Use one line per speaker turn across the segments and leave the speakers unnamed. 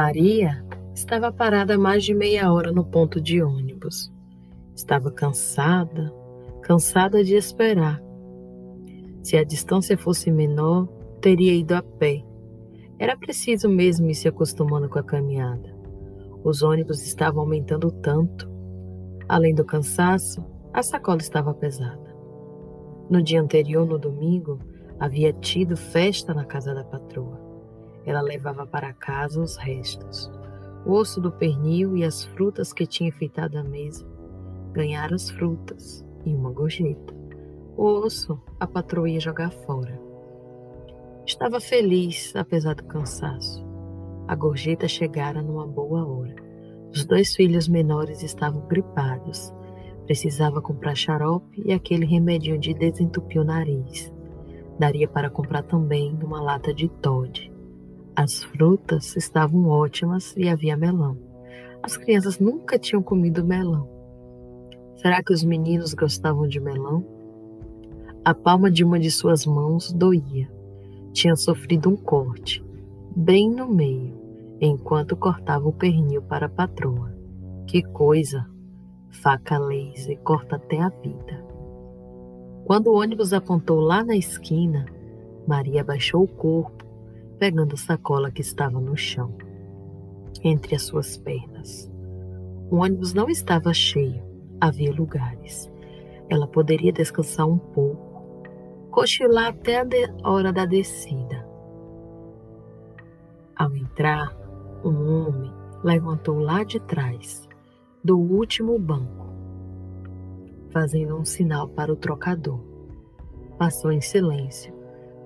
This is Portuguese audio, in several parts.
Maria estava parada mais de meia hora no ponto de ônibus. Estava cansada, cansada de esperar. Se a distância fosse menor, teria ido a pé. Era preciso mesmo ir se acostumando com a caminhada. Os ônibus estavam aumentando tanto. Além do cansaço, a sacola estava pesada. No dia anterior, no domingo, havia tido festa na casa da patroa. Ela levava para casa os restos, o osso do pernil e as frutas que tinha enfeitado a mesa. Ganhara as frutas e uma gorjeta. O osso a patroa ia jogar fora. Estava feliz, apesar do cansaço. A gorjeta chegara numa boa hora. Os dois filhos menores estavam gripados. Precisava comprar xarope e aquele remedinho de desentupir o nariz. Daria para comprar também uma lata de Todd. As frutas estavam ótimas e havia melão. As crianças nunca tinham comido melão. Será que os meninos gostavam de melão? A palma de uma de suas mãos doía. Tinha sofrido um corte, bem no meio, enquanto cortava o pernil para a patroa. Que coisa! Faca laser corta até a vida. Quando o ônibus apontou lá na esquina, Maria baixou o corpo pegando a sacola que estava no chão, entre as suas pernas. O ônibus não estava cheio, havia lugares. Ela poderia descansar um pouco, cochilar até a hora da descida. Ao entrar, um homem levantou lá de trás, do último banco, fazendo um sinal para o trocador. Passou em silêncio,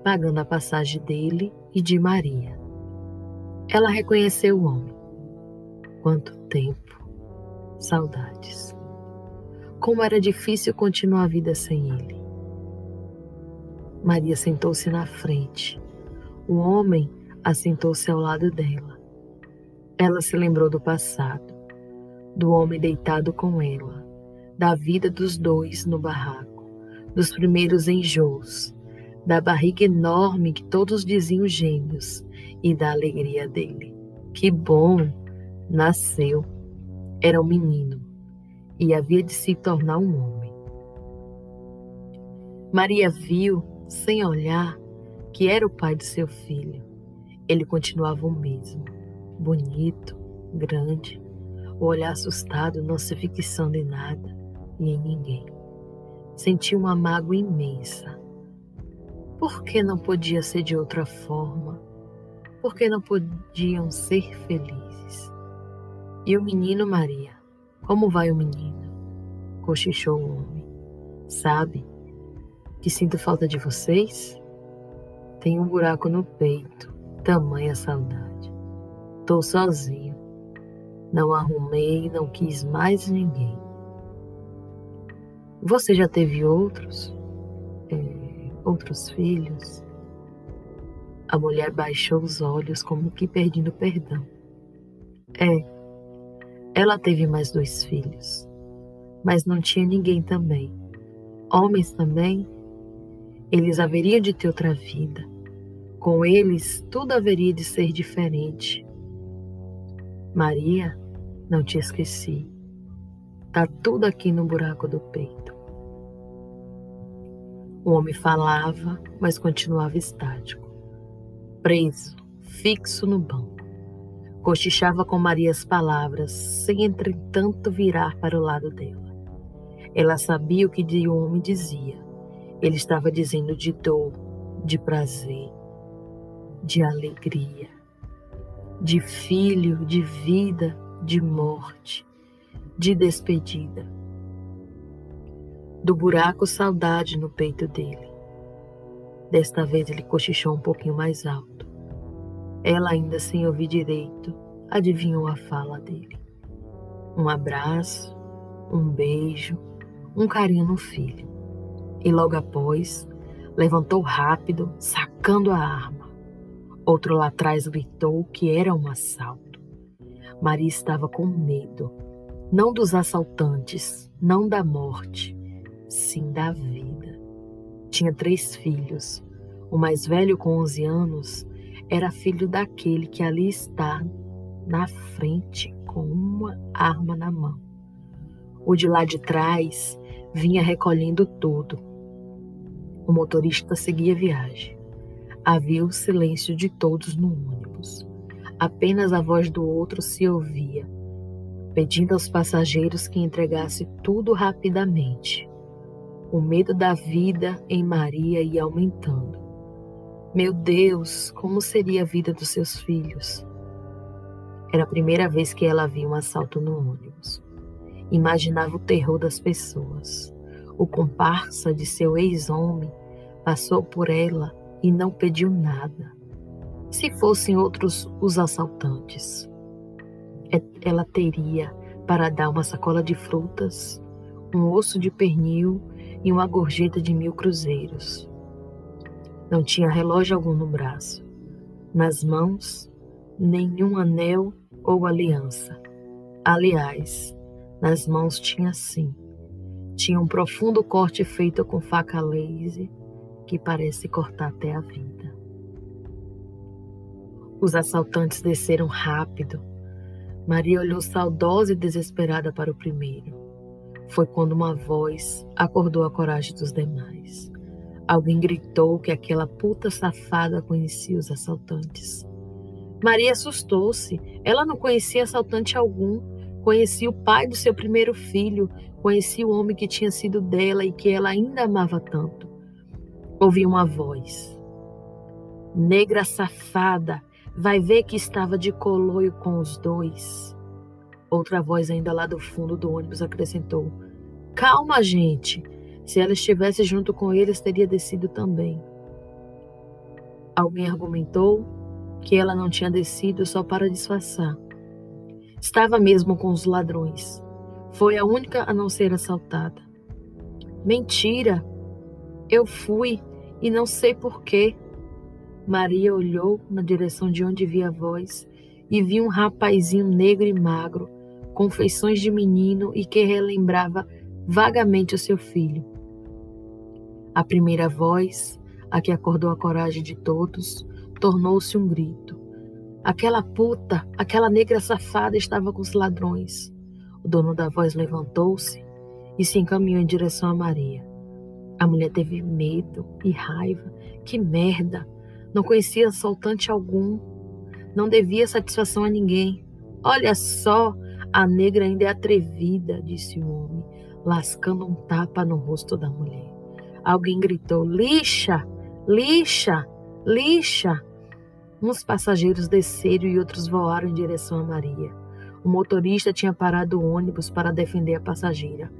pagando a passagem dele e de Maria. Ela reconheceu o homem. Quanto tempo, saudades. Como era difícil continuar a vida sem ele. Maria sentou-se na frente. O homem assentou-se ao lado dela. Ela se lembrou do passado, do homem deitado com ela, da vida dos dois no barraco, dos primeiros enjoos, da barriga enorme que todos diziam gêmeos e da alegria dele. Que bom! Nasceu. Era um menino e havia de se tornar um homem. Maria viu, sem olhar, que era o pai do seu filho. Ele continuava o mesmo, bonito, grande, o olhar assustado não se fixando em nada e em ninguém. Sentiu uma mágoa imensa por que não podia ser de outra forma? Por que não podiam ser felizes? E o menino Maria? Como vai o menino? Cochichou o homem. Sabe que sinto falta de vocês? Tenho um buraco no peito, tamanha saudade. Tô sozinho. Não arrumei, não quis mais ninguém. Você já teve outros? Outros filhos? A mulher baixou os olhos como que pedindo perdão. É, ela teve mais dois filhos, mas não tinha ninguém também. Homens também, eles haveriam de ter outra vida. Com eles, tudo haveria de ser diferente. Maria, não te esqueci. Tá tudo aqui no buraco do peito. O homem falava, mas continuava estático, preso, fixo no banco. Cochichava com Maria as palavras, sem entretanto virar para o lado dela. Ela sabia o que o homem dizia. Ele estava dizendo de dor, de prazer, de alegria, de filho, de vida, de morte, de despedida do buraco saudade no peito dele. Desta vez ele cochichou um pouquinho mais alto. Ela, ainda sem ouvir direito, adivinhou a fala dele. Um abraço, um beijo, um carinho no filho. E logo após, levantou rápido, sacando a arma. Outro lá atrás gritou que era um assalto. Maria estava com medo, não dos assaltantes, não da morte, sim da vida. Tinha três filhos. O mais velho, com 11 anos, era filho daquele que ali está, na frente com uma arma na mão. O de lá de trás vinha recolhendo tudo. O motorista seguia a viagem. Havia o silêncio de todos no ônibus. Apenas a voz do outro se ouvia, pedindo aos passageiros que entregasse tudo rapidamente. O medo da vida em Maria ia aumentando. Meu Deus, como seria a vida dos seus filhos? Era a primeira vez que ela via um assalto no ônibus. Imaginava o terror das pessoas. O comparsa de seu ex-homem passou por ela e não pediu nada. Se fossem outros os assaltantes, é, ela teria para dar uma sacola de frutas, um osso de pernil e uma gorjeta de mil cruzeiros. Não tinha relógio algum no braço, nas mãos, nenhum anel ou aliança. Aliás, nas mãos tinha sim. Tinha um profundo corte feito com faca laser que parece cortar até a vida. Os assaltantes desceram rápido. Maria olhou saudosa e desesperada para o primeiro. Foi quando uma voz acordou a coragem dos demais. Alguém gritou que aquela puta safada conhecia os assaltantes. Maria assustou-se. Ela não conhecia assaltante algum. Conhecia o pai do seu primeiro filho. Conhecia o homem que tinha sido dela e que ela ainda amava tanto ouvi uma voz. Negra safada, vai ver que estava de coloio com os dois. Outra voz, ainda lá do fundo do ônibus, acrescentou: Calma, gente. Se ela estivesse junto com eles, teria descido também. Alguém argumentou que ela não tinha descido só para disfarçar. Estava mesmo com os ladrões. Foi a única a não ser assaltada. Mentira! Eu fui, e não sei porquê. Maria olhou na direção de onde via a voz e viu um rapazinho negro e magro, com feições de menino e que relembrava vagamente o seu filho. A primeira voz, a que acordou a coragem de todos, tornou-se um grito. Aquela puta, aquela negra safada estava com os ladrões. O dono da voz levantou-se e se encaminhou em direção a Maria. A mulher teve medo e raiva. Que merda! Não conhecia assaltante algum. Não devia satisfação a ninguém. Olha só, a negra ainda é atrevida, disse o homem, lascando um tapa no rosto da mulher. Alguém gritou: lixa, lixa, lixa. Uns passageiros desceram e outros voaram em direção a Maria. O motorista tinha parado o ônibus para defender a passageira.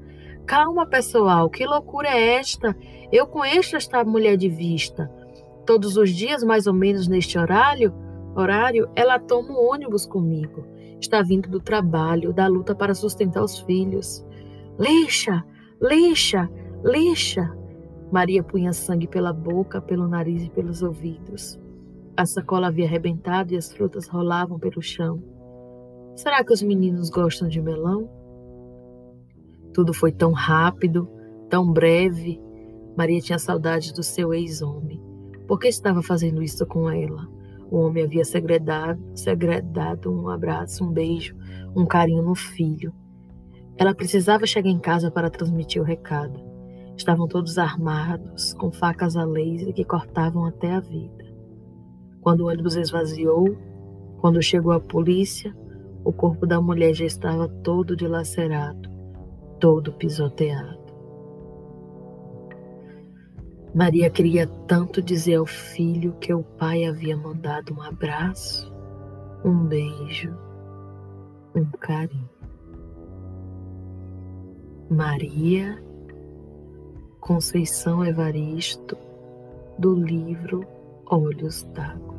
Calma, pessoal, que loucura é esta? Eu conheço esta mulher de vista. Todos os dias, mais ou menos neste horário, horário, ela toma o ônibus comigo. Está vindo do trabalho, da luta para sustentar os filhos. Lixa, lixa, lixa. Maria punha sangue pela boca, pelo nariz e pelos ouvidos. A sacola havia arrebentado e as frutas rolavam pelo chão. Será que os meninos gostam de melão? Tudo foi tão rápido, tão breve. Maria tinha saudade do seu ex-homem. Por que estava fazendo isso com ela? O homem havia segredado, segredado um abraço, um beijo, um carinho no filho. Ela precisava chegar em casa para transmitir o recado. Estavam todos armados, com facas a laser que cortavam até a vida. Quando o ônibus esvaziou, quando chegou a polícia, o corpo da mulher já estava todo dilacerado todo pisoteado. Maria queria tanto dizer ao filho que o pai havia mandado um abraço, um beijo, um carinho. Maria Conceição Evaristo, do livro Olhos d'Água.